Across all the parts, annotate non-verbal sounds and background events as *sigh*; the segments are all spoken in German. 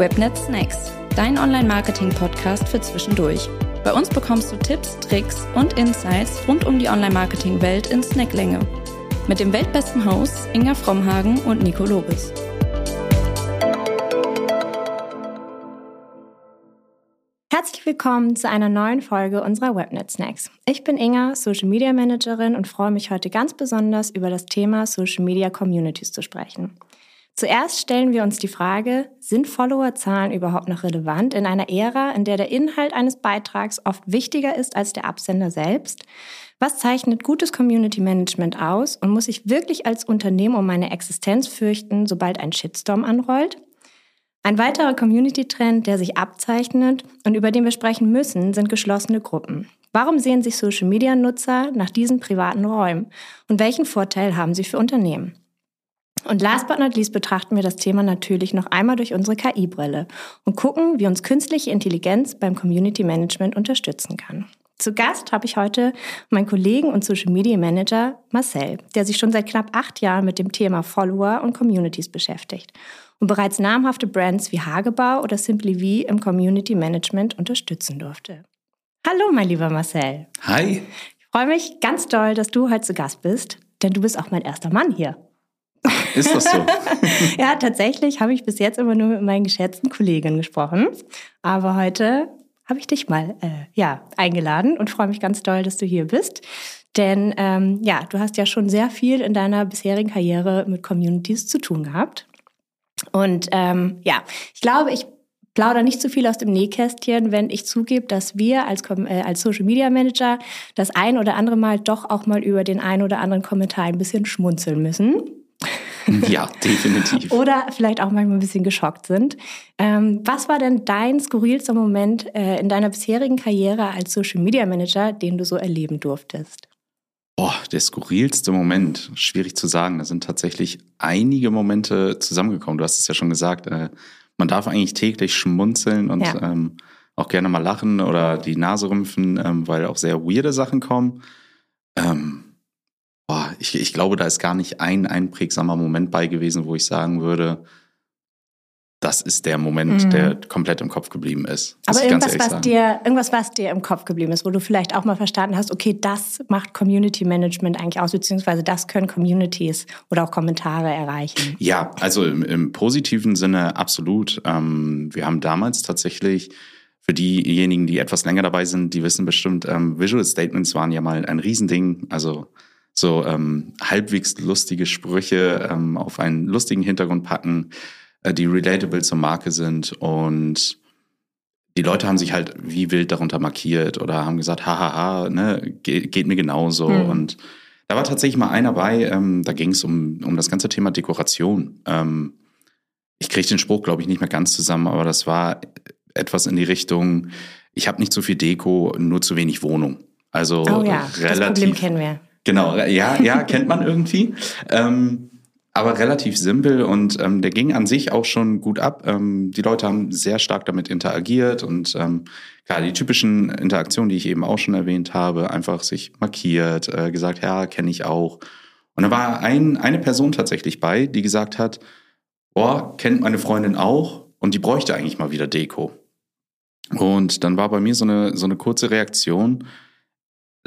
Webnet Snacks, dein Online-Marketing-Podcast für zwischendurch. Bei uns bekommst du Tipps, Tricks und Insights rund um die Online-Marketing-Welt in Snacklänge. Mit dem weltbesten Hosts Inga Frommhagen und Nico Lobes. Herzlich willkommen zu einer neuen Folge unserer Webnet Snacks. Ich bin Inga, Social Media Managerin und freue mich heute ganz besonders über das Thema Social Media Communities zu sprechen. Zuerst stellen wir uns die Frage, sind Followerzahlen überhaupt noch relevant in einer Ära, in der der Inhalt eines Beitrags oft wichtiger ist als der Absender selbst? Was zeichnet gutes Community Management aus und muss ich wirklich als Unternehmen um meine Existenz fürchten, sobald ein Shitstorm anrollt? Ein weiterer Community-Trend, der sich abzeichnet und über den wir sprechen müssen, sind geschlossene Gruppen. Warum sehen sich Social-Media-Nutzer nach diesen privaten Räumen und welchen Vorteil haben sie für Unternehmen? Und last but not least betrachten wir das Thema natürlich noch einmal durch unsere KI-Brille und gucken, wie uns künstliche Intelligenz beim Community Management unterstützen kann. Zu Gast habe ich heute meinen Kollegen und Social Media Manager Marcel, der sich schon seit knapp acht Jahren mit dem Thema Follower und Communities beschäftigt und bereits namhafte Brands wie Hagebau oder Simply V im Community Management unterstützen durfte. Hallo, mein lieber Marcel. Hi. Ich freue mich ganz doll, dass du heute zu Gast bist, denn du bist auch mein erster Mann hier. Ist das so? *laughs* ja, tatsächlich habe ich bis jetzt immer nur mit meinen geschätzten Kolleginnen gesprochen. Aber heute habe ich dich mal äh, ja, eingeladen und freue mich ganz doll, dass du hier bist. Denn ähm, ja, du hast ja schon sehr viel in deiner bisherigen Karriere mit Communities zu tun gehabt. Und ähm, ja, ich glaube, ich plaudere nicht zu viel aus dem Nähkästchen, wenn ich zugebe, dass wir als, äh, als Social Media Manager das ein oder andere Mal doch auch mal über den ein oder anderen Kommentar ein bisschen schmunzeln müssen. *laughs* Ja, definitiv. Oder vielleicht auch manchmal ein bisschen geschockt sind. Ähm, was war denn dein skurrilster Moment äh, in deiner bisherigen Karriere als Social Media Manager, den du so erleben durftest? Boah, der skurrilste Moment, schwierig zu sagen. Da sind tatsächlich einige Momente zusammengekommen. Du hast es ja schon gesagt. Äh, man darf eigentlich täglich schmunzeln und ja. ähm, auch gerne mal lachen oder die Nase rümpfen, ähm, weil auch sehr weirde Sachen kommen. Ähm, boah, ich, ich glaube, da ist gar nicht ein einprägsamer Moment bei gewesen, wo ich sagen würde, das ist der Moment, mhm. der komplett im Kopf geblieben ist. Aber irgendwas, was dir, irgendwas, was dir im Kopf geblieben ist, wo du vielleicht auch mal verstanden hast, okay, das macht Community Management eigentlich aus, beziehungsweise das können Communities oder auch Kommentare erreichen. Ja, also im, im positiven Sinne absolut. Ähm, wir haben damals tatsächlich für diejenigen, die etwas länger dabei sind, die wissen bestimmt, ähm, Visual Statements waren ja mal ein Riesending. Also so ähm, halbwegs lustige Sprüche ähm, auf einen lustigen Hintergrund packen, äh, die relatable zur Marke sind und die Leute haben sich halt wie wild darunter markiert oder haben gesagt, hahaha, ne, geht, geht mir genauso. Hm. Und da war tatsächlich mal einer bei, ähm, da ging es um, um das ganze Thema Dekoration. Ähm, ich kriege den Spruch, glaube ich, nicht mehr ganz zusammen, aber das war etwas in die Richtung, ich habe nicht so viel Deko, nur zu wenig Wohnung. Also oh ja, relativ, das Problem kennen wir. Genau, ja, ja, kennt man irgendwie. Ähm, aber relativ simpel und ähm, der ging an sich auch schon gut ab. Ähm, die Leute haben sehr stark damit interagiert und ähm, klar, die typischen Interaktionen, die ich eben auch schon erwähnt habe, einfach sich markiert, äh, gesagt, ja, kenne ich auch. Und da war ein, eine Person tatsächlich bei, die gesagt hat, boah, kennt meine Freundin auch und die bräuchte eigentlich mal wieder Deko. Und dann war bei mir so eine, so eine kurze Reaktion,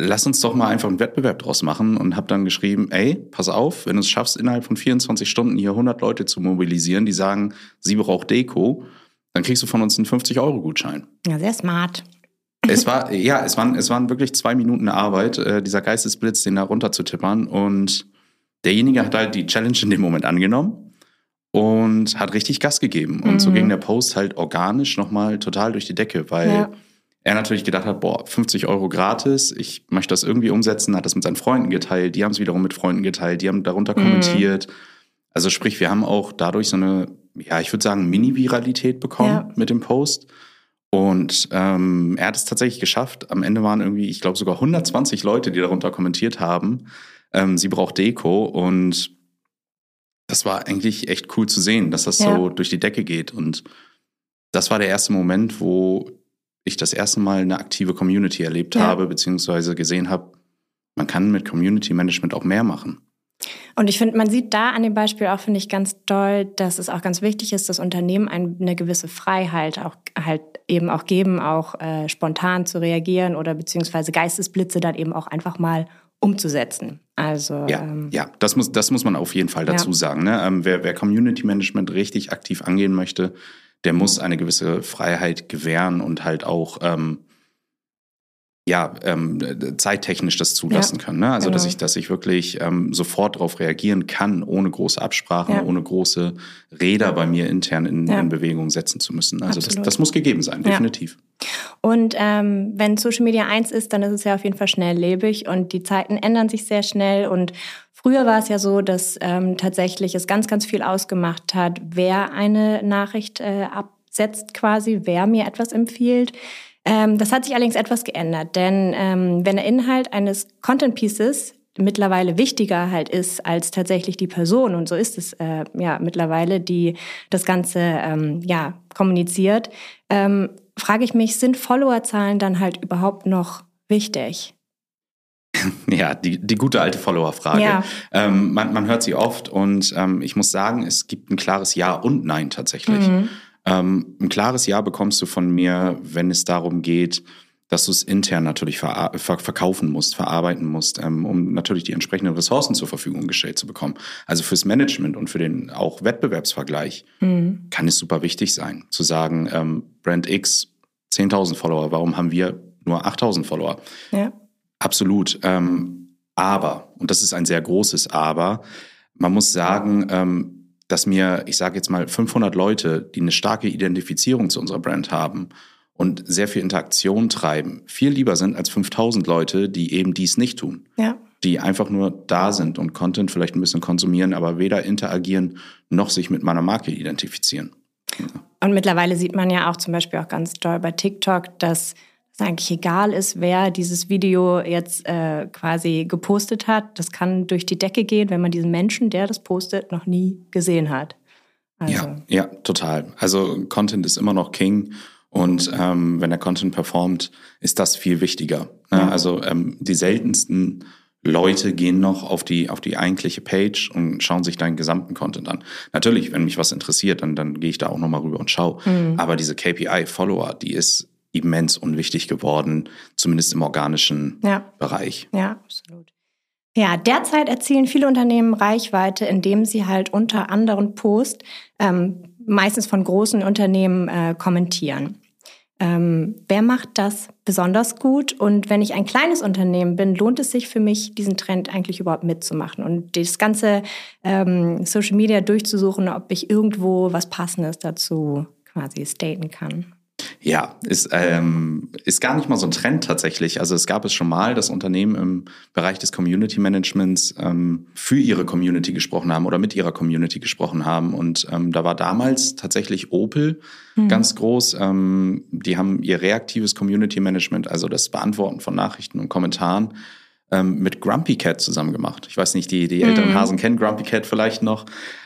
lass uns doch mal einfach einen Wettbewerb draus machen und habe dann geschrieben, ey, pass auf, wenn du es schaffst, innerhalb von 24 Stunden hier 100 Leute zu mobilisieren, die sagen, sie braucht Deko, dann kriegst du von uns einen 50-Euro-Gutschein. Ja, sehr smart. Es war, ja, es waren, es waren wirklich zwei Minuten Arbeit, äh, dieser Geistesblitz, den da runter zu tippern und derjenige hat halt die Challenge in dem Moment angenommen und hat richtig Gas gegeben. Und mhm. so ging der Post halt organisch nochmal total durch die Decke, weil ja er natürlich gedacht hat, boah, 50 Euro gratis, ich möchte das irgendwie umsetzen, hat das mit seinen Freunden geteilt, die haben es wiederum mit Freunden geteilt, die haben darunter mhm. kommentiert. Also sprich, wir haben auch dadurch so eine, ja, ich würde sagen, Mini-Viralität bekommen ja. mit dem Post. Und ähm, er hat es tatsächlich geschafft. Am Ende waren irgendwie, ich glaube, sogar 120 Leute, die darunter kommentiert haben. Ähm, sie braucht Deko und das war eigentlich echt cool zu sehen, dass das ja. so durch die Decke geht. Und das war der erste Moment, wo ich das erste Mal eine aktive Community erlebt ja. habe, beziehungsweise gesehen habe, man kann mit Community Management auch mehr machen. Und ich finde, man sieht da an dem Beispiel auch, finde ich, ganz doll, dass es auch ganz wichtig ist, dass Unternehmen eine gewisse Freiheit auch halt eben auch geben, auch äh, spontan zu reagieren oder beziehungsweise Geistesblitze dann eben auch einfach mal umzusetzen. Also ja, ähm, ja, das muss das muss man auf jeden Fall dazu ja. sagen. Ne? Ähm, wer, wer Community Management richtig aktiv angehen möchte, der muss eine gewisse Freiheit gewähren und halt auch ähm, ja, ähm, zeittechnisch das zulassen ja, können. Ne? Also genau. dass ich, dass ich wirklich ähm, sofort darauf reagieren kann, ohne große Absprachen, ja. ohne große Räder bei mir intern in, in Bewegung setzen zu müssen. Also das, das, muss gegeben sein, definitiv. Und ähm, wenn Social Media eins ist, dann ist es ja auf jeden Fall schnelllebig und die Zeiten ändern sich sehr schnell und Früher war es ja so, dass ähm, tatsächlich es ganz, ganz viel ausgemacht hat, wer eine Nachricht äh, absetzt quasi, wer mir etwas empfiehlt. Ähm, das hat sich allerdings etwas geändert, denn ähm, wenn der Inhalt eines Content Pieces mittlerweile wichtiger halt ist als tatsächlich die Person und so ist es äh, ja mittlerweile, die das Ganze ähm, ja kommuniziert, ähm, frage ich mich, sind Followerzahlen dann halt überhaupt noch wichtig? *laughs* Ja, die, die gute alte Follower-Frage. Ja. Ähm, man, man hört sie oft und ähm, ich muss sagen, es gibt ein klares Ja und Nein tatsächlich. Mhm. Ähm, ein klares Ja bekommst du von mir, wenn es darum geht, dass du es intern natürlich ver ver verkaufen musst, verarbeiten musst, ähm, um natürlich die entsprechenden Ressourcen zur Verfügung gestellt zu bekommen. Also fürs Management und für den auch Wettbewerbsvergleich mhm. kann es super wichtig sein, zu sagen, ähm, Brand X 10.000 Follower, warum haben wir nur 8.000 Follower? Ja. Absolut. Ähm, aber, und das ist ein sehr großes Aber, man muss sagen, ähm, dass mir, ich sage jetzt mal, 500 Leute, die eine starke Identifizierung zu unserer Brand haben und sehr viel Interaktion treiben, viel lieber sind als 5000 Leute, die eben dies nicht tun. Ja. Die einfach nur da sind und Content vielleicht ein bisschen konsumieren, aber weder interagieren noch sich mit meiner Marke identifizieren. Und mittlerweile sieht man ja auch zum Beispiel auch ganz doll bei TikTok, dass es eigentlich egal ist, wer dieses Video jetzt äh, quasi gepostet hat. Das kann durch die Decke gehen, wenn man diesen Menschen, der das postet, noch nie gesehen hat. Also. Ja, ja, total. Also Content ist immer noch King. Und ähm, wenn der Content performt, ist das viel wichtiger. Ne? Ja. Also ähm, die seltensten Leute gehen noch auf die, auf die eigentliche Page und schauen sich deinen gesamten Content an. Natürlich, wenn mich was interessiert, dann, dann gehe ich da auch nochmal rüber und schaue. Mhm. Aber diese KPI-Follower, die ist immens unwichtig geworden, zumindest im organischen ja. Bereich. Ja, absolut. Ja, derzeit erzielen viele Unternehmen Reichweite, indem sie halt unter anderen Post ähm, meistens von großen Unternehmen äh, kommentieren. Ähm, wer macht das besonders gut? Und wenn ich ein kleines Unternehmen bin, lohnt es sich für mich, diesen Trend eigentlich überhaupt mitzumachen und das ganze ähm, Social Media durchzusuchen, ob ich irgendwo was Passendes dazu quasi staten kann? Ja, ist, ähm, ist gar nicht mal so ein Trend tatsächlich. Also es gab es schon mal, dass Unternehmen im Bereich des Community Managements ähm, für ihre Community gesprochen haben oder mit ihrer Community gesprochen haben. Und ähm, da war damals tatsächlich Opel mhm. ganz groß. Ähm, die haben ihr reaktives Community Management, also das Beantworten von Nachrichten und Kommentaren, ähm, mit Grumpy Cat zusammen gemacht. Ich weiß nicht, die, die älteren mhm. Hasen kennen Grumpy Cat vielleicht noch.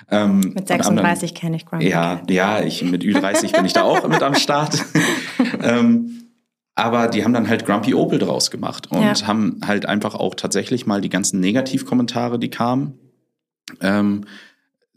Ähm, mit 36 kenne ich Grumpy ja, Cat. Ja, ich, mit Ü30 bin ich da auch mit am Start. *laughs* ähm, aber die haben dann halt Grumpy Opel draus gemacht und ja. haben halt einfach auch tatsächlich mal die ganzen Negativkommentare, die kamen, ähm,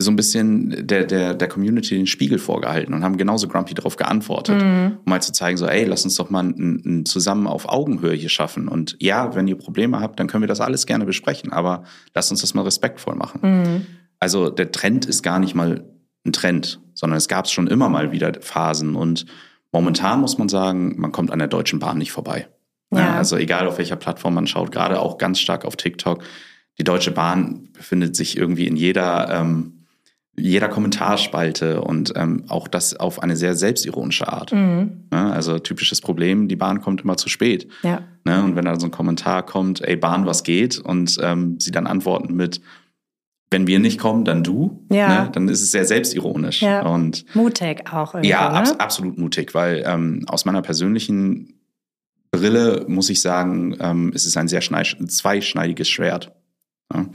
so ein bisschen der, der, der Community den Spiegel vorgehalten und haben genauso grumpy darauf geantwortet, mhm. um mal zu zeigen, so, ey, lass uns doch mal ein, ein zusammen auf Augenhöhe hier schaffen. Und ja, wenn ihr Probleme habt, dann können wir das alles gerne besprechen, aber lasst uns das mal respektvoll machen. Mhm. Also der Trend ist gar nicht mal ein Trend, sondern es gab schon immer mal wieder Phasen und momentan muss man sagen, man kommt an der Deutschen Bahn nicht vorbei. Ja. Also egal auf welcher Plattform man schaut, gerade auch ganz stark auf TikTok. Die Deutsche Bahn befindet sich irgendwie in jeder ähm, jeder Kommentarspalte und ähm, auch das auf eine sehr selbstironische Art. Mhm. Ja, also typisches Problem, die Bahn kommt immer zu spät. Ja. Ne? Und wenn da so ein Kommentar kommt, ey Bahn, was geht? Und ähm, sie dann antworten mit, wenn wir nicht kommen, dann du, ja. ne? dann ist es sehr selbstironisch. Ja. Und mutig auch irgendwie. Ja, ab, ne? absolut mutig, weil ähm, aus meiner persönlichen Brille muss ich sagen, ähm, es ist ein sehr zweischneidiges Schwert. Ja?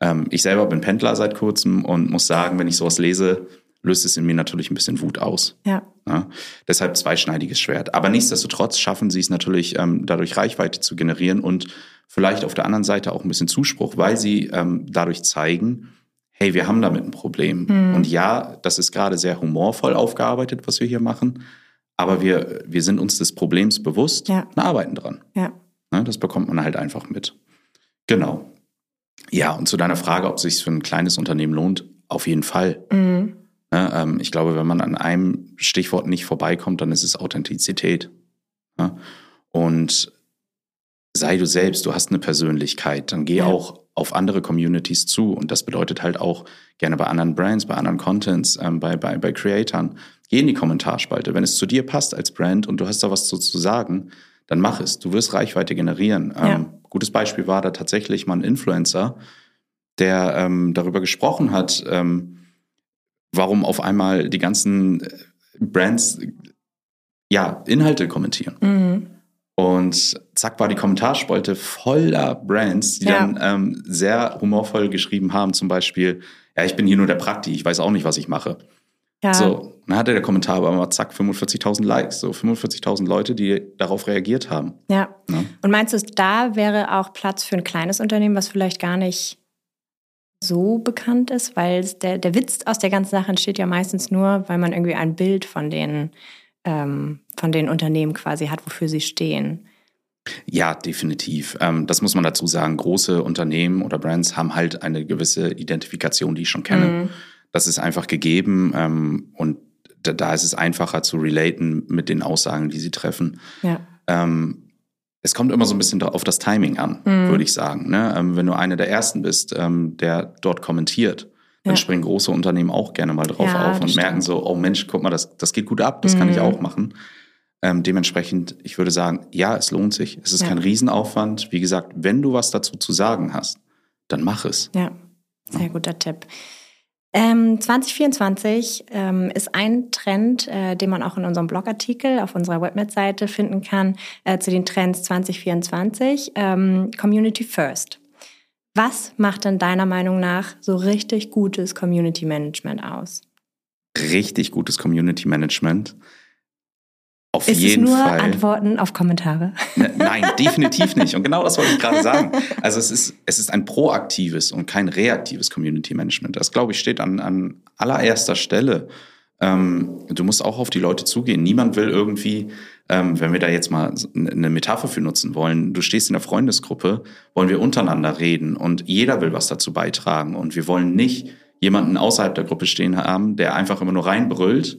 Ähm, ich selber bin Pendler seit kurzem und muss sagen, wenn ich sowas lese, löst es in mir natürlich ein bisschen Wut aus. Ja. ja deshalb zweischneidiges Schwert. Aber nichtsdestotrotz schaffen sie es natürlich, ähm, dadurch Reichweite zu generieren und vielleicht auf der anderen Seite auch ein bisschen Zuspruch, weil sie ähm, dadurch zeigen, hey, wir haben damit ein Problem. Mhm. Und ja, das ist gerade sehr humorvoll aufgearbeitet, was wir hier machen, aber wir, wir sind uns des Problems bewusst ja. und arbeiten dran. Ja. Ne, das bekommt man halt einfach mit. Genau. Ja, und zu deiner Frage, ob es sich für ein kleines Unternehmen lohnt, auf jeden Fall. Mhm. Ne, ähm, ich glaube, wenn man an einem Stichwort nicht vorbeikommt, dann ist es Authentizität. Ne? Und sei du selbst, du hast eine Persönlichkeit, dann geh ja. auch auf andere Communities zu. Und das bedeutet halt auch gerne bei anderen Brands, bei anderen Contents, ähm, bei, bei, bei Creatoren. Geh in die Kommentarspalte. Wenn es zu dir passt als Brand und du hast da was zu, zu sagen, dann mach es. Du wirst Reichweite generieren. Ja. Ähm, gutes Beispiel war da tatsächlich mal ein Influencer, der ähm, darüber gesprochen hat, ähm, warum auf einmal die ganzen äh, Brands ja Inhalte kommentieren. Mhm. Und zack war die Kommentarspalte voller Brands, die ja. dann ähm, sehr humorvoll geschrieben haben, zum Beispiel, ja, ich bin hier nur der Prakti, ich weiß auch nicht, was ich mache. Ja. So, dann hatte der Kommentar aber mal zack 45.000 Likes, so 45.000 Leute, die darauf reagiert haben. Ja. ja. Und meinst du, da wäre auch Platz für ein kleines Unternehmen, was vielleicht gar nicht so bekannt ist, weil der, der Witz aus der ganzen Sache entsteht ja meistens nur, weil man irgendwie ein Bild von den ähm, von den Unternehmen quasi hat, wofür sie stehen. Ja, definitiv. Ähm, das muss man dazu sagen. Große Unternehmen oder Brands haben halt eine gewisse Identifikation, die ich schon kenne. Mhm. Das ist einfach gegeben ähm, und da, da, ist es einfacher zu relaten mit den Aussagen, die sie treffen. Ja. Ähm, es kommt immer so ein bisschen auf das Timing an, mhm. würde ich sagen. Ne? Ähm, wenn du einer der Ersten bist, ähm, der dort kommentiert, dann ja. springen große Unternehmen auch gerne mal drauf ja, auf und stimmt. merken so, oh Mensch, guck mal, das, das geht gut ab, das mhm. kann ich mhm. auch machen. Ähm, dementsprechend, ich würde sagen, ja, es lohnt sich. Es ist ja. kein Riesenaufwand. Wie gesagt, wenn du was dazu zu sagen hast, dann mach es. Ja, sehr guter Tipp. Ähm, 2024 ähm, ist ein Trend, äh, den man auch in unserem Blogartikel auf unserer Webnet-Seite finden kann, äh, zu den Trends 2024, ähm, Community First. Was macht denn deiner Meinung nach so richtig gutes Community Management aus? Richtig gutes Community Management. Auf ist jeden es nur Fall. Antworten auf Kommentare? Ne, nein, *laughs* definitiv nicht. Und genau das wollte ich gerade sagen. Also es ist, es ist ein proaktives und kein reaktives Community Management. Das, glaube ich, steht an, an allererster Stelle. Ähm, du musst auch auf die Leute zugehen. Niemand will irgendwie, ähm, wenn wir da jetzt mal eine Metapher für nutzen wollen, du stehst in der Freundesgruppe, wollen wir untereinander reden und jeder will was dazu beitragen. Und wir wollen nicht jemanden außerhalb der Gruppe stehen haben, der einfach immer nur reinbrüllt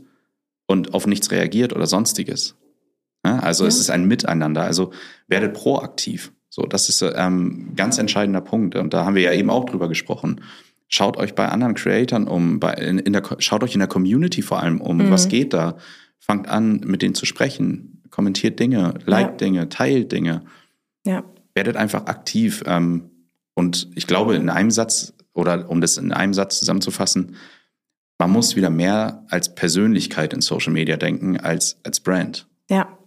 und auf nichts reagiert oder sonstiges. Ja, also ja. es ist ein Miteinander. Also werdet proaktiv. So, das ist ähm, ganz entscheidender Punkt. Und da haben wir ja eben auch drüber gesprochen. Schaut euch bei anderen Creatoren um, bei, in, in der, schaut euch in der Community vor allem um. Mhm. Was geht da? Fangt an, mit denen zu sprechen. Kommentiert Dinge, liked ja. Dinge, teilt Dinge. Ja. Werdet einfach aktiv. Ähm, und ich glaube, in einem Satz, oder um das in einem Satz zusammenzufassen, man muss wieder mehr als Persönlichkeit in Social Media denken als als Brand. Ja.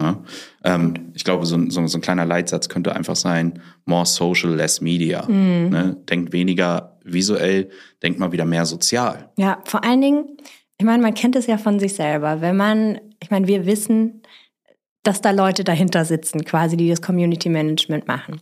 ja? Ähm, ich glaube, so, so, so, ein kleiner Leitsatz könnte einfach sein: more social, less media. Mhm. Ne? Denkt weniger visuell, denkt mal wieder mehr sozial. Ja, vor allen Dingen, ich meine, man kennt es ja von sich selber. Wenn man, ich meine, wir wissen, dass da Leute dahinter sitzen, quasi, die das Community Management machen.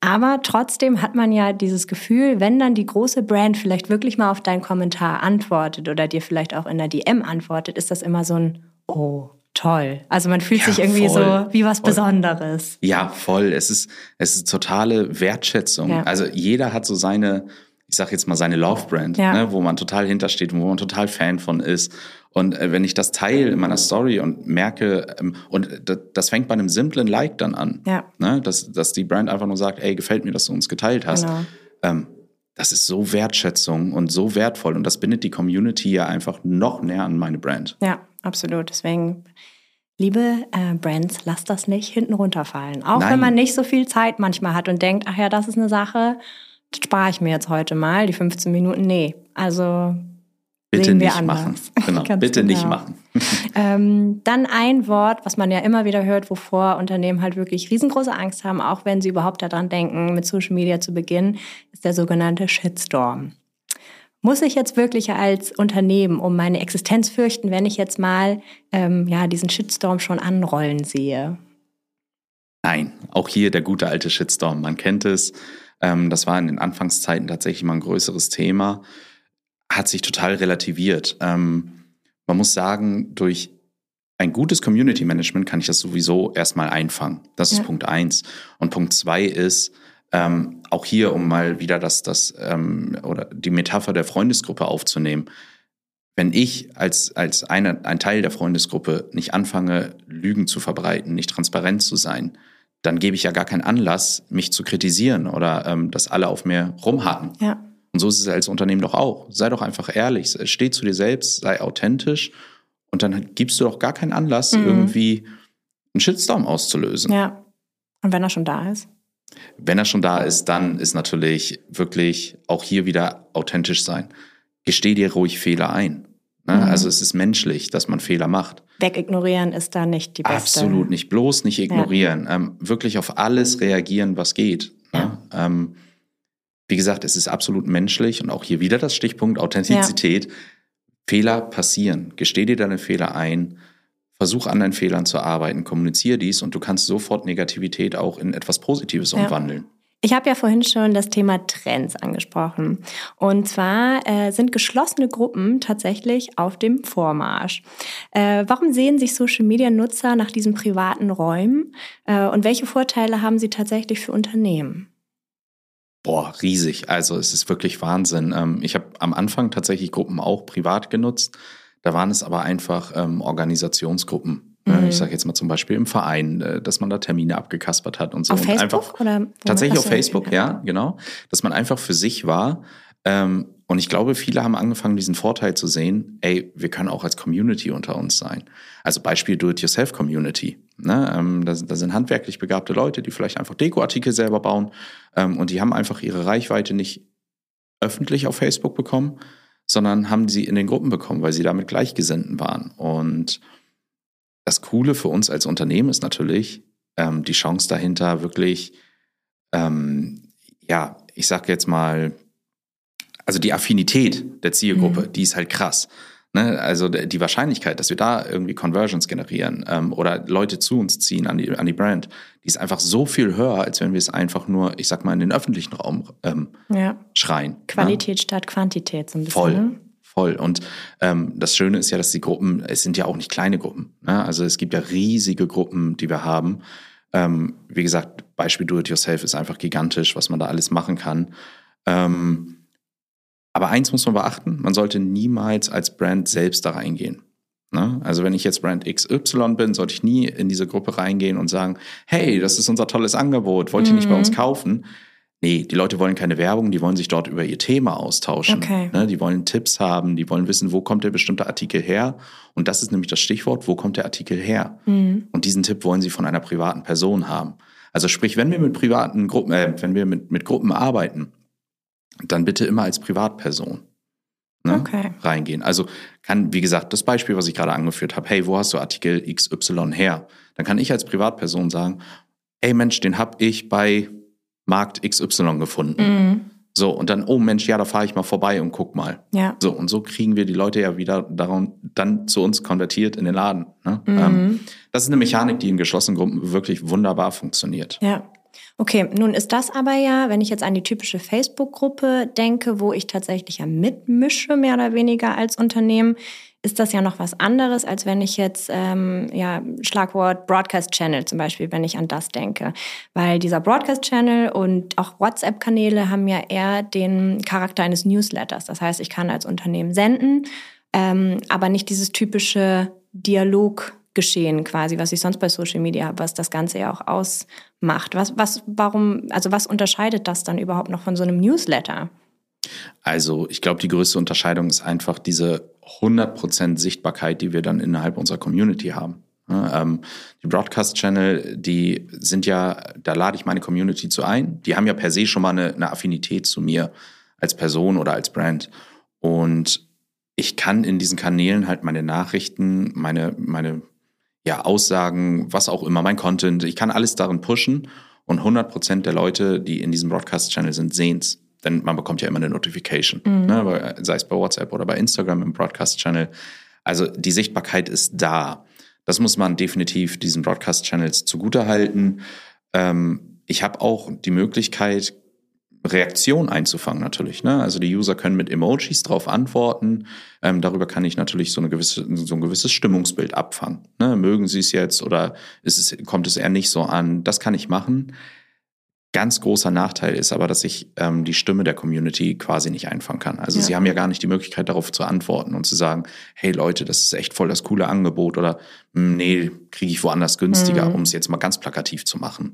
Aber trotzdem hat man ja dieses Gefühl, wenn dann die große Brand vielleicht wirklich mal auf deinen Kommentar antwortet oder dir vielleicht auch in der DM antwortet, ist das immer so ein Oh, toll. Also man fühlt ja, sich irgendwie voll, so wie was voll. Besonderes. Ja, voll. Es ist, es ist totale Wertschätzung. Ja. Also jeder hat so seine, ich sag jetzt mal seine Love Brand, ja. ne, wo man total hintersteht und wo man total Fan von ist. Und äh, wenn ich das teile in meiner Story und merke, ähm, und das fängt bei einem simplen Like dann an, ja. ne? dass, dass die Brand einfach nur sagt, ey, gefällt mir, dass du uns geteilt hast. Genau. Ähm, das ist so Wertschätzung und so wertvoll und das bindet die Community ja einfach noch näher an meine Brand. Ja, absolut. Deswegen, liebe äh, Brands, lasst das nicht hinten runterfallen. Auch Nein. wenn man nicht so viel Zeit manchmal hat und denkt, ach ja, das ist eine Sache, spare ich mir jetzt heute mal, die 15 Minuten. Nee, also Bitte nicht anders. machen. *laughs* Genau, bitte genau. nicht machen. *laughs* ähm, dann ein Wort, was man ja immer wieder hört, wovor Unternehmen halt wirklich riesengroße Angst haben, auch wenn sie überhaupt daran denken, mit Social Media zu beginnen, ist der sogenannte Shitstorm. Muss ich jetzt wirklich als Unternehmen um meine Existenz fürchten, wenn ich jetzt mal ähm, ja, diesen Shitstorm schon anrollen sehe? Nein, auch hier der gute alte Shitstorm. Man kennt es. Ähm, das war in den Anfangszeiten tatsächlich mal ein größeres Thema. Hat sich total relativiert. Ähm, man muss sagen, durch ein gutes Community Management kann ich das sowieso erstmal einfangen. Das ist Punkt eins. Und Punkt zwei ist, ähm, auch hier, um mal wieder das, das ähm, oder die Metapher der Freundesgruppe aufzunehmen. Wenn ich als, als eine, ein Teil der Freundesgruppe nicht anfange, Lügen zu verbreiten, nicht transparent zu sein, dann gebe ich ja gar keinen Anlass, mich zu kritisieren oder ähm, dass alle auf mir rumhaken. Ja. Und so ist es als Unternehmen doch auch. Sei doch einfach ehrlich, steh zu dir selbst, sei authentisch und dann gibst du doch gar keinen Anlass, mhm. irgendwie einen Shitstorm auszulösen. Ja. Und wenn er schon da ist? Wenn er schon da ist, dann ist natürlich wirklich auch hier wieder authentisch sein. Gesteh dir ruhig Fehler ein. Ne? Mhm. Also es ist menschlich, dass man Fehler macht. Wegignorieren ist da nicht die beste. Absolut nicht. Bloß nicht ignorieren. Ja. Ähm, wirklich auf alles reagieren, was geht. Ne? Ja. Ähm, wie gesagt, es ist absolut menschlich und auch hier wieder das Stichpunkt Authentizität. Ja. Fehler passieren. Gesteh dir deine Fehler ein. Versuch an deinen Fehlern zu arbeiten. Kommuniziere dies und du kannst sofort Negativität auch in etwas Positives umwandeln. Ich habe ja vorhin schon das Thema Trends angesprochen. Und zwar äh, sind geschlossene Gruppen tatsächlich auf dem Vormarsch. Äh, warum sehen sich Social-Media-Nutzer nach diesen privaten Räumen äh, und welche Vorteile haben sie tatsächlich für Unternehmen? Boah, riesig. Also es ist wirklich Wahnsinn. Ähm, ich habe am Anfang tatsächlich Gruppen auch privat genutzt. Da waren es aber einfach ähm, Organisationsgruppen. Mhm. Ich sage jetzt mal zum Beispiel im Verein, äh, dass man da Termine abgekaspert hat und so. Auf und Facebook einfach? Tatsächlich auf Facebook, ja, genau. Dass man einfach für sich war. Ähm, und ich glaube, viele haben angefangen, diesen Vorteil zu sehen, ey, wir können auch als Community unter uns sein. Also Beispiel Do-it-yourself-Community. Ne? Ähm, da, da, sind handwerklich begabte Leute, die vielleicht einfach Dekoartikel selber bauen. Ähm, und die haben einfach ihre Reichweite nicht öffentlich auf Facebook bekommen, sondern haben sie in den Gruppen bekommen, weil sie damit Gleichgesinnten waren. Und das Coole für uns als Unternehmen ist natürlich ähm, die Chance dahinter, wirklich, ähm, ja, ich sag jetzt mal, also die Affinität der Zielgruppe, mhm. die ist halt krass. Ne? Also die Wahrscheinlichkeit, dass wir da irgendwie Conversions generieren ähm, oder Leute zu uns ziehen an die, an die Brand, die ist einfach so viel höher, als wenn wir es einfach nur, ich sag mal, in den öffentlichen Raum ähm, ja. schreien. Ne? Qualität ne? statt Quantität so ein bisschen. Voll. Ne? Voll. Und ähm, das Schöne ist ja, dass die Gruppen, es sind ja auch nicht kleine Gruppen. Ne? Also es gibt ja riesige Gruppen, die wir haben. Ähm, wie gesagt, Beispiel Do-it-yourself ist einfach gigantisch, was man da alles machen kann. Ähm, aber eins muss man beachten, man sollte niemals als Brand selbst da reingehen. Ne? Also wenn ich jetzt Brand XY bin, sollte ich nie in diese Gruppe reingehen und sagen, hey, das ist unser tolles Angebot, wollt ihr mhm. nicht bei uns mhm. kaufen? Nee, die Leute wollen keine Werbung, die wollen sich dort über ihr Thema austauschen. Okay. Ne, die wollen Tipps haben, die wollen wissen, wo kommt der bestimmte Artikel her. Und das ist nämlich das Stichwort, wo kommt der Artikel her? Mhm. Und diesen Tipp wollen sie von einer privaten Person haben. Also sprich, wenn wir mit privaten Gruppen, äh, wenn wir mit, mit Gruppen arbeiten, dann bitte immer als Privatperson ne, okay. reingehen. Also kann, wie gesagt, das Beispiel, was ich gerade angeführt habe, hey, wo hast du Artikel XY her? Dann kann ich als Privatperson sagen, hey Mensch, den habe ich bei Markt XY gefunden. Mhm. So, und dann, oh Mensch, ja, da fahre ich mal vorbei und guck mal. Ja. So, und so kriegen wir die Leute ja wieder daran, dann zu uns konvertiert in den Laden. Ne? Mhm. Ähm, das ist eine Mechanik, die in geschlossenen Gruppen wirklich wunderbar funktioniert. Ja. Okay, nun ist das aber ja, wenn ich jetzt an die typische Facebook-Gruppe denke, wo ich tatsächlich ja mitmische, mehr oder weniger als Unternehmen, ist das ja noch was anderes, als wenn ich jetzt, ähm, ja, Schlagwort Broadcast Channel zum Beispiel, wenn ich an das denke. Weil dieser Broadcast Channel und auch WhatsApp-Kanäle haben ja eher den Charakter eines Newsletters. Das heißt, ich kann als Unternehmen senden, ähm, aber nicht dieses typische Dialoggeschehen quasi, was ich sonst bei Social Media habe, was das Ganze ja auch ausmacht. Was, was, warum, also was unterscheidet das dann überhaupt noch von so einem Newsletter? Also ich glaube, die größte Unterscheidung ist einfach diese 100% Sichtbarkeit, die wir dann innerhalb unserer Community haben. Ähm, die Broadcast-Channel, die sind ja, da lade ich meine Community zu ein. Die haben ja per se schon mal eine, eine Affinität zu mir als Person oder als Brand. Und ich kann in diesen Kanälen halt meine Nachrichten, meine, meine ja, Aussagen, was auch immer, mein Content, ich kann alles darin pushen und 100% der Leute, die in diesem Broadcast-Channel sind, sehen es denn man bekommt ja immer eine Notification, mhm. ne, sei es bei WhatsApp oder bei Instagram im Broadcast-Channel. Also die Sichtbarkeit ist da. Das muss man definitiv diesen Broadcast-Channels zugutehalten. Ähm, ich habe auch die Möglichkeit, Reaktion einzufangen natürlich. Ne? Also die User können mit Emojis drauf antworten. Ähm, darüber kann ich natürlich so, eine gewisse, so ein gewisses Stimmungsbild abfangen. Ne? Mögen sie es jetzt oder es, kommt es eher nicht so an? Das kann ich machen. Ganz großer Nachteil ist aber, dass ich ähm, die Stimme der Community quasi nicht einfangen kann. Also ja. sie haben ja gar nicht die Möglichkeit, darauf zu antworten und zu sagen, hey Leute, das ist echt voll das coole Angebot oder hm, nee, kriege ich woanders günstiger, mhm. um es jetzt mal ganz plakativ zu machen.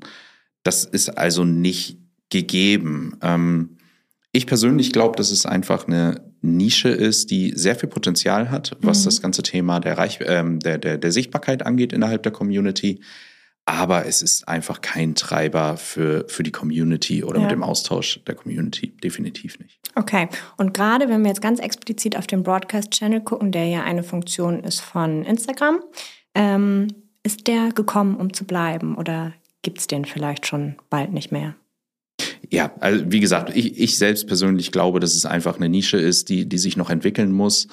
Das ist also nicht gegeben. Ähm, ich persönlich glaube, dass es einfach eine Nische ist, die sehr viel Potenzial hat, was mhm. das ganze Thema der, Reich, ähm, der, der, der Sichtbarkeit angeht innerhalb der Community. Aber es ist einfach kein Treiber für, für die Community oder ja. mit dem Austausch der Community. Definitiv nicht. Okay. Und gerade wenn wir jetzt ganz explizit auf den Broadcast-Channel gucken, der ja eine Funktion ist von Instagram, ähm, ist der gekommen, um zu bleiben oder gibt es den vielleicht schon bald nicht mehr? Ja, also wie gesagt, ich, ich selbst persönlich glaube, dass es einfach eine Nische ist, die, die sich noch entwickeln muss.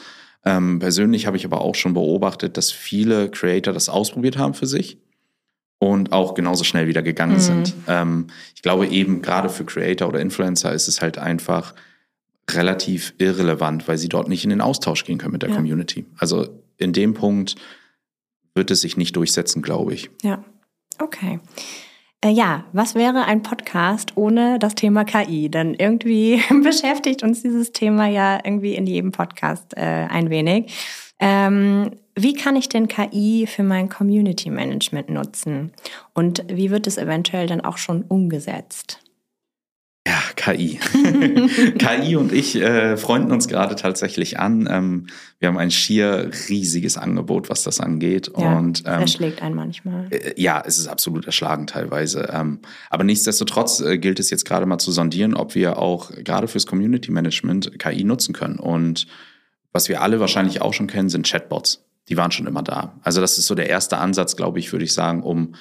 Ähm, persönlich habe ich aber auch schon beobachtet, dass viele Creator das ausprobiert haben für sich und auch genauso schnell wieder gegangen mhm. sind. Ähm, ich glaube eben gerade für Creator oder Influencer ist es halt einfach relativ irrelevant, weil sie dort nicht in den Austausch gehen können mit der ja. Community. Also in dem Punkt wird es sich nicht durchsetzen, glaube ich. Ja, okay. Äh, ja, was wäre ein Podcast ohne das Thema KI? Denn irgendwie *laughs* beschäftigt uns dieses Thema ja irgendwie in jedem Podcast äh, ein wenig. Ähm, wie kann ich denn KI für mein Community Management nutzen? Und wie wird es eventuell dann auch schon umgesetzt? Ja, KI. *laughs* *laughs* KI und ich äh, freunden uns gerade tatsächlich an. Ähm, wir haben ein schier riesiges Angebot, was das angeht. Ja, und ähm, erschlägt einen manchmal. Äh, ja, es ist absolut erschlagen teilweise. Ähm, aber nichtsdestotrotz äh, gilt es jetzt gerade mal zu sondieren, ob wir auch gerade fürs Community Management KI nutzen können. Und was wir alle wahrscheinlich auch schon kennen, sind Chatbots. Die waren schon immer da. Also das ist so der erste Ansatz, glaube ich, würde ich sagen, um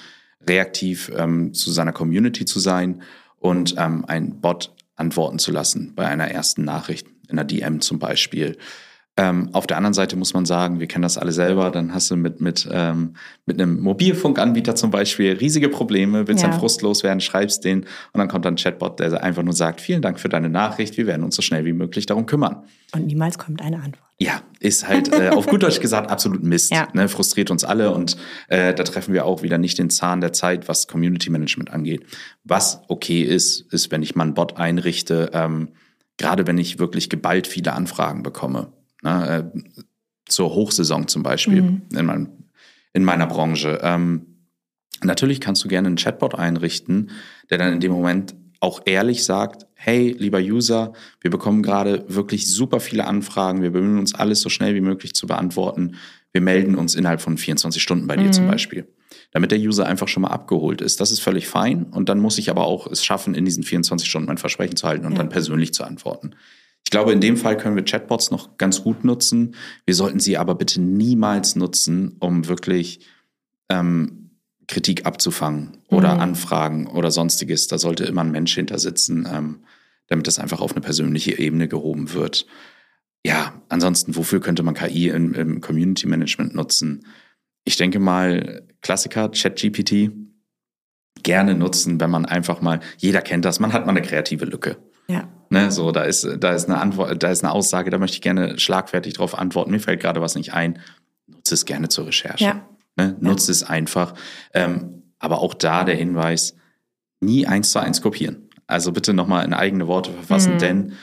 reaktiv ähm, zu seiner Community zu sein und ähm, ein Bot antworten zu lassen bei einer ersten Nachricht, in einer DM zum Beispiel. Ähm, auf der anderen Seite muss man sagen, wir kennen das alle selber, dann hast du mit, mit, ähm, mit einem Mobilfunkanbieter zum Beispiel riesige Probleme, willst ja. dann frustlos werden, schreibst den und dann kommt dann ein Chatbot, der einfach nur sagt, vielen Dank für deine Nachricht, wir werden uns so schnell wie möglich darum kümmern. Und niemals kommt eine Antwort. Ja, ist halt äh, auf gut Deutsch gesagt absolut Mist. Ja. Ne, frustriert uns alle und äh, da treffen wir auch wieder nicht den Zahn der Zeit, was Community Management angeht. Was okay ist, ist, wenn ich mal einen Bot einrichte, ähm, gerade wenn ich wirklich geballt viele Anfragen bekomme Ne, äh, zur Hochsaison zum Beispiel mhm. in, mein, in, meiner Branche. Ähm, natürlich kannst du gerne einen Chatbot einrichten, der dann in dem Moment auch ehrlich sagt, hey, lieber User, wir bekommen gerade wirklich super viele Anfragen, wir bemühen uns alles so schnell wie möglich zu beantworten. Wir melden uns innerhalb von 24 Stunden bei dir mhm. zum Beispiel. Damit der User einfach schon mal abgeholt ist. Das ist völlig fein. Und dann muss ich aber auch es schaffen, in diesen 24 Stunden mein Versprechen zu halten und ja. dann persönlich zu antworten. Ich glaube, in dem Fall können wir Chatbots noch ganz gut nutzen. Wir sollten sie aber bitte niemals nutzen, um wirklich ähm, Kritik abzufangen oder mhm. Anfragen oder sonstiges. Da sollte immer ein Mensch hinter sitzen, ähm, damit das einfach auf eine persönliche Ebene gehoben wird. Ja, ansonsten, wofür könnte man KI im, im Community Management nutzen? Ich denke mal, Klassiker, ChatGPT, gerne nutzen, wenn man einfach mal, jeder kennt das, man hat mal eine kreative Lücke. Ja. Ne, so, da ist, da ist eine Antwort, da ist eine Aussage, da möchte ich gerne schlagfertig drauf antworten. Mir fällt gerade was nicht ein. Nutze es gerne zur Recherche. Ja. Ne, nutze ja. es einfach. Ähm, aber auch da der Hinweis, nie eins zu eins kopieren. Also bitte nochmal in eigene Worte verfassen, mhm. denn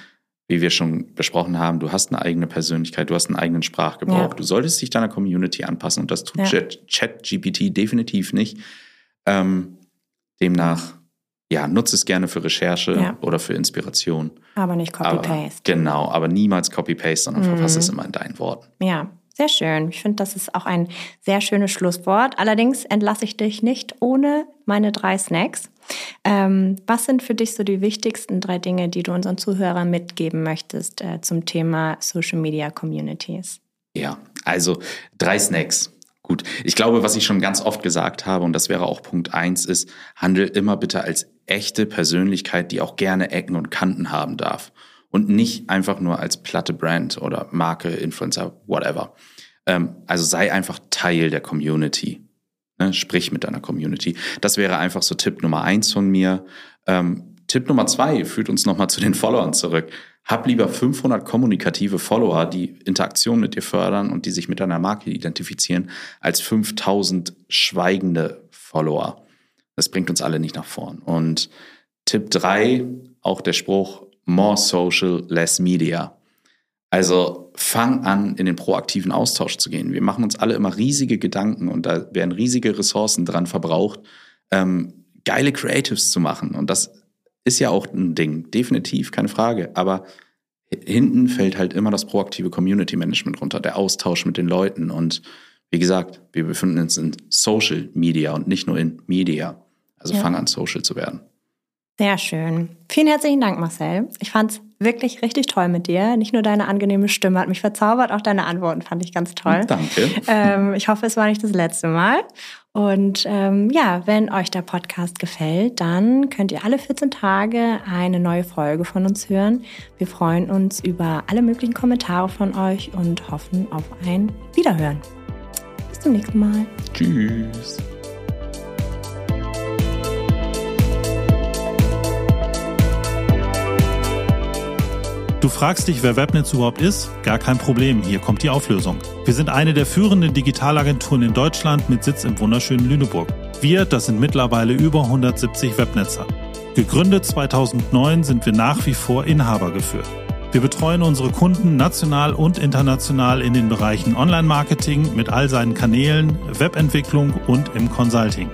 wie wir schon besprochen haben, du hast eine eigene Persönlichkeit, du hast einen eigenen Sprachgebrauch, ja. du solltest dich deiner Community anpassen und das tut ja. ChatGPT definitiv nicht. Ähm, demnach ja, nutze es gerne für Recherche ja. oder für Inspiration. Aber nicht Copy-Paste. Genau, aber niemals Copy-Paste, sondern mhm. verfasse es immer in deinen Worten. Ja, sehr schön. Ich finde, das ist auch ein sehr schönes Schlusswort. Allerdings entlasse ich dich nicht ohne meine drei Snacks. Ähm, was sind für dich so die wichtigsten drei Dinge, die du unseren Zuhörern mitgeben möchtest äh, zum Thema Social Media Communities? Ja, also drei Snacks. Gut, ich glaube, was ich schon ganz oft gesagt habe, und das wäre auch Punkt eins, ist, handel immer bitte als echte Persönlichkeit, die auch gerne Ecken und Kanten haben darf. Und nicht einfach nur als platte Brand oder Marke, Influencer, whatever. Ähm, also sei einfach Teil der Community. Ne? Sprich mit deiner Community. Das wäre einfach so Tipp Nummer eins von mir. Ähm, Tipp Nummer zwei führt uns nochmal zu den Followern zurück. Hab lieber 500 kommunikative Follower, die Interaktion mit dir fördern und die sich mit deiner Marke identifizieren, als 5000 schweigende Follower. Das bringt uns alle nicht nach vorn. Und Tipp drei, auch der Spruch, more social, less media. Also fang an, in den proaktiven Austausch zu gehen. Wir machen uns alle immer riesige Gedanken und da werden riesige Ressourcen dran verbraucht, ähm, geile Creatives zu machen. Und das ist ja auch ein Ding, definitiv, keine Frage. Aber hinten fällt halt immer das proaktive Community Management runter, der Austausch mit den Leuten. Und wie gesagt, wir befinden uns in Social Media und nicht nur in Media. Also ja. fang an, social zu werden. Sehr schön. Vielen herzlichen Dank, Marcel. Ich fand es wirklich richtig toll mit dir. Nicht nur deine angenehme Stimme hat mich verzaubert, auch deine Antworten fand ich ganz toll. Danke. Ähm, ich hoffe, es war nicht das letzte Mal. Und ähm, ja, wenn euch der Podcast gefällt, dann könnt ihr alle 14 Tage eine neue Folge von uns hören. Wir freuen uns über alle möglichen Kommentare von euch und hoffen auf ein Wiederhören. Bis zum nächsten Mal. Tschüss. Du fragst dich, wer Webnetz überhaupt ist? Gar kein Problem, hier kommt die Auflösung. Wir sind eine der führenden Digitalagenturen in Deutschland mit Sitz im wunderschönen Lüneburg. Wir, das sind mittlerweile über 170 Webnetzer. Gegründet 2009 sind wir nach wie vor Inhaber geführt. Wir betreuen unsere Kunden national und international in den Bereichen Online-Marketing mit all seinen Kanälen, Webentwicklung und im Consulting.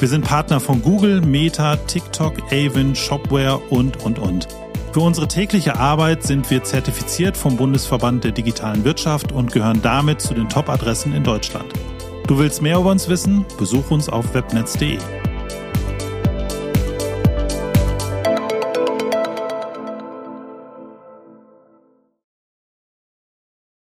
Wir sind Partner von Google, Meta, TikTok, Avon, Shopware und, und, und. Für unsere tägliche Arbeit sind wir zertifiziert vom Bundesverband der digitalen Wirtschaft und gehören damit zu den Top-Adressen in Deutschland. Du willst mehr über uns wissen? Besuch uns auf webnetz.de.